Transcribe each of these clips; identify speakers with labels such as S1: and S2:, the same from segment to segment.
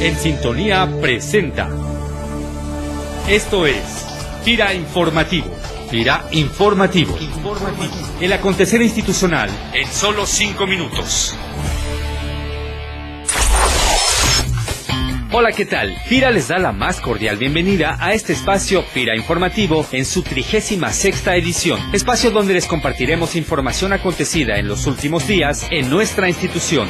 S1: En Sintonía presenta. Esto es FIRA Informativo. FIRA Informativo. El acontecer institucional en solo cinco minutos. Hola, ¿qué tal? FIRA les da la más cordial bienvenida a este espacio FIRA Informativo en su trigésima sexta edición, espacio donde les compartiremos información acontecida en los últimos días en nuestra institución.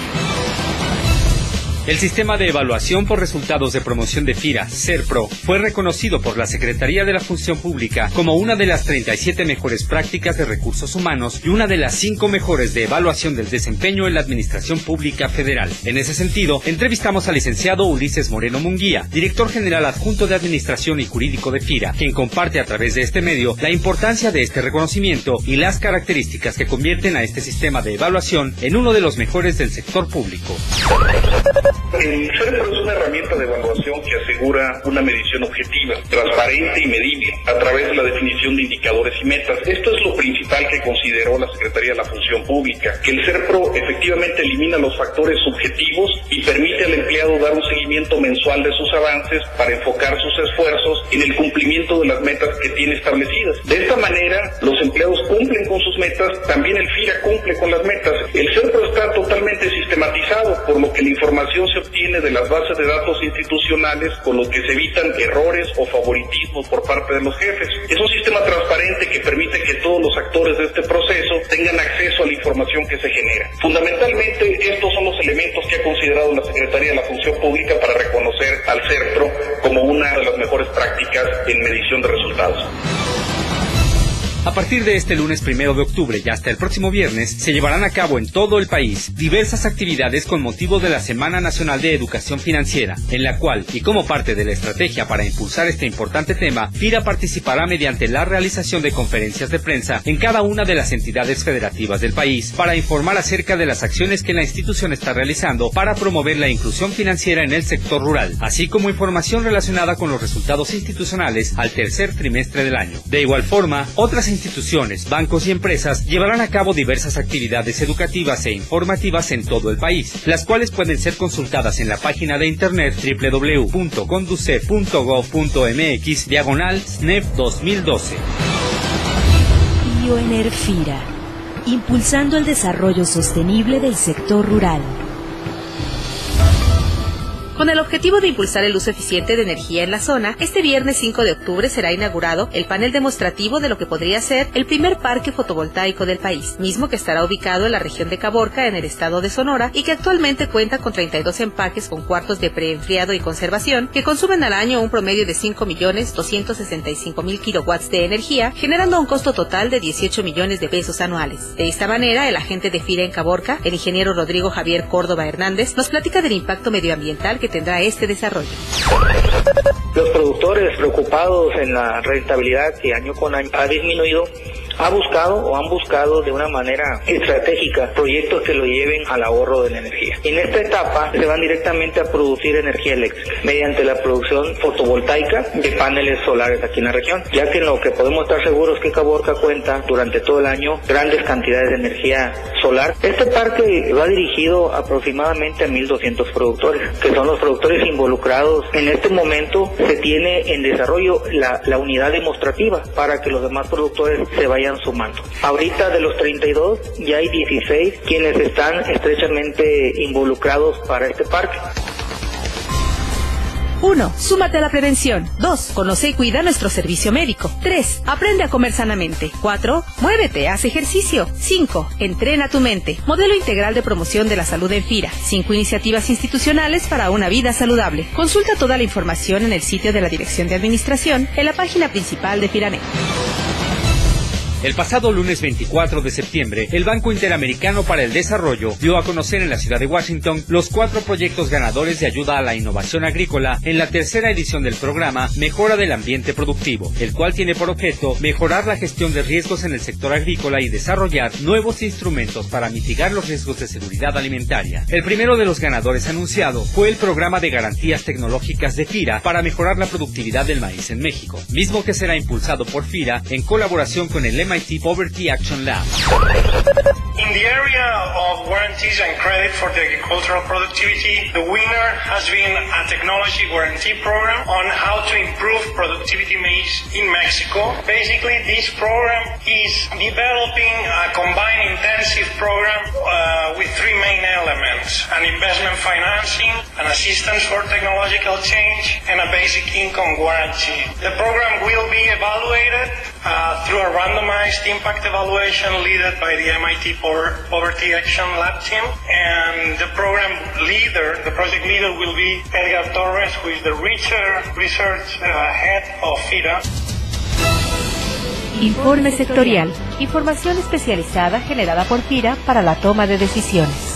S1: El sistema de evaluación por resultados de promoción de FIRA, SERPRO, fue reconocido por la Secretaría de la Función Pública como una de las 37 mejores prácticas de recursos humanos y una de las cinco mejores de evaluación del desempeño en la Administración Pública Federal. En ese sentido, entrevistamos al licenciado Ulises Moreno Munguía, director general adjunto de Administración y Jurídico de FIRA, quien comparte a través de este medio la importancia de este reconocimiento y las características que convierten a este sistema de evaluación en uno de los mejores del sector público.
S2: El CERPRO es una herramienta de evaluación que asegura una medición objetiva, transparente y medible a través de la definición de indicadores y metas. Esto es lo principal que consideró la Secretaría de la Función Pública, que el CERPRO efectivamente elimina los factores subjetivos y permite al empleado dar un seguimiento mensual de sus avances para enfocar sus esfuerzos en el cumplimiento de las metas que tiene establecidas. De esta manera, los empleados cumplen con sus metas, también el FIRA cumple con las metas. El CERPRO está totalmente sistematizado, por lo que la información se obtiene de las bases de datos institucionales con los que se evitan errores o favoritismos por parte de los jefes. Es un sistema transparente que permite que todos los actores de este proceso tengan acceso a la información que se genera. Fundamentalmente, estos son los elementos que ha considerado la Secretaría de la Función Pública para reconocer al CERPRO como una de las mejores prácticas en medición de resultados.
S1: A partir de este lunes primero de octubre y hasta el próximo viernes se llevarán a cabo en todo el país diversas actividades con motivo de la Semana Nacional de Educación Financiera, en la cual, y como parte de la estrategia para impulsar este importante tema, FIRA participará mediante la realización de conferencias de prensa en cada una de las entidades federativas del país para informar acerca de las acciones que la institución está realizando para promover la inclusión financiera en el sector rural, así como información relacionada con los resultados institucionales al tercer trimestre del año. De igual forma, otras instituciones, bancos y empresas llevarán a cabo diversas actividades educativas e informativas en todo el país, las cuales pueden ser consultadas en la página de internet www.conduce.gov.mx diagonal SNEP 2012.
S3: Bioenerfira, impulsando el desarrollo sostenible del sector rural.
S4: Con el objetivo de impulsar el uso eficiente de energía en la zona, este viernes 5 de octubre será inaugurado el panel demostrativo de lo que podría ser el primer parque fotovoltaico del país, mismo que estará ubicado en la región de Caborca, en el estado de Sonora, y que actualmente cuenta con 32 empaques con cuartos de preenfriado y conservación que consumen al año un promedio de 5.265.000 kilowatts de energía, generando un costo total de 18 millones de pesos anuales. De esta manera, el agente de FIRA en Caborca, el ingeniero Rodrigo Javier Córdoba Hernández, nos platica del impacto medioambiental que tendrá este desarrollo.
S5: Los productores preocupados en la rentabilidad que año con año ha disminuido ha buscado o han buscado de una manera estratégica proyectos que lo lleven al ahorro de la energía. En esta etapa se van directamente a producir energía eléctrica mediante la producción fotovoltaica de paneles solares aquí en la región, ya que en lo que podemos estar seguros que Caborca cuenta durante todo el año grandes cantidades de energía solar. Este parque va dirigido aproximadamente a 1.200 productores, que son los productores involucrados. En este momento se tiene en desarrollo la, la unidad demostrativa para que los demás productores se vayan sumando. Ahorita de los 32 ya hay 16 quienes están estrechamente involucrados para este parque.
S4: 1. Súmate a la prevención. 2. Conoce y cuida nuestro servicio médico. 3. Aprende a comer sanamente. 4. Muévete, haz ejercicio. 5. Entrena tu mente. Modelo integral de promoción de la salud en FIRA. 5 iniciativas institucionales para una vida saludable. Consulta toda la información en el sitio de la Dirección de Administración en la página principal de FIRANET.
S1: El pasado lunes 24 de septiembre, el Banco Interamericano para el Desarrollo dio a conocer en la ciudad de Washington los cuatro proyectos ganadores de ayuda a la innovación agrícola en la tercera edición del programa Mejora del Ambiente Productivo, el cual tiene por objeto mejorar la gestión de riesgos en el sector agrícola y desarrollar nuevos instrumentos para mitigar los riesgos de seguridad alimentaria. El primero de los ganadores anunciado fue el programa de garantías tecnológicas de FIRA para mejorar la productividad del maíz en México, mismo que será impulsado por FIRA en colaboración con el MIT Poverty Action Lab.
S6: In the area of warranties and credit for the agricultural productivity, the winner has been a technology guarantee program on how to improve maize in Mexico. Basically, this program is developing a combined intensive program uh, with three main elements, an investment financing, an assistance for technological change, and a basic income guarantee. The program will be evaluated uh, through a randomized impact evaluation led by the MIT Poverty Action Lab team. And the program leader, the project leader will be Edgar Torres, who is the research, research uh, head of FIRA.
S4: Informe sectorial. Información especializada generada por FIRA para la toma de decisiones.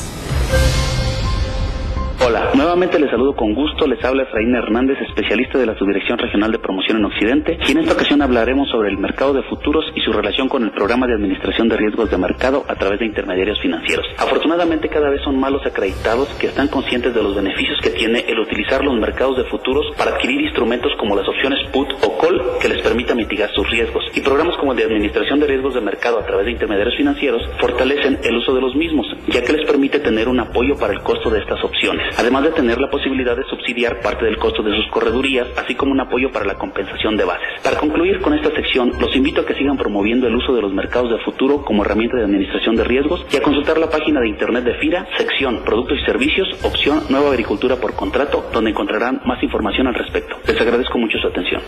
S7: Nuevamente les saludo con gusto, les habla Efraín Hernández, especialista de la Subdirección Regional de Promoción en Occidente, y en esta ocasión hablaremos sobre el mercado de futuros y su relación con el programa de administración de riesgos de mercado a través de intermediarios financieros. Afortunadamente cada vez son más los acreditados que están conscientes de los beneficios que tiene el utilizar los mercados de futuros para adquirir instrumentos como las opciones put o call que les permita mitigar sus riesgos, y programas como el de administración de riesgos de mercado a través de intermediarios financieros fortalecen el uso de los mismos, ya que les permite tener un apoyo para el costo de estas opciones además de tener la posibilidad de subsidiar parte del costo de sus corredurías, así como un apoyo para la compensación de bases. Para concluir con esta sección, los invito a que sigan promoviendo el uso de los mercados de futuro como herramienta de administración de riesgos y a consultar la página de internet de FIRA, sección Productos y Servicios, opción Nueva Agricultura por Contrato, donde encontrarán más información al respecto. Les agradezco mucho su atención.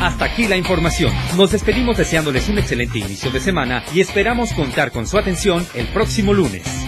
S1: Hasta aquí la información. Nos despedimos deseándoles un excelente inicio de semana y esperamos contar con su atención el próximo lunes.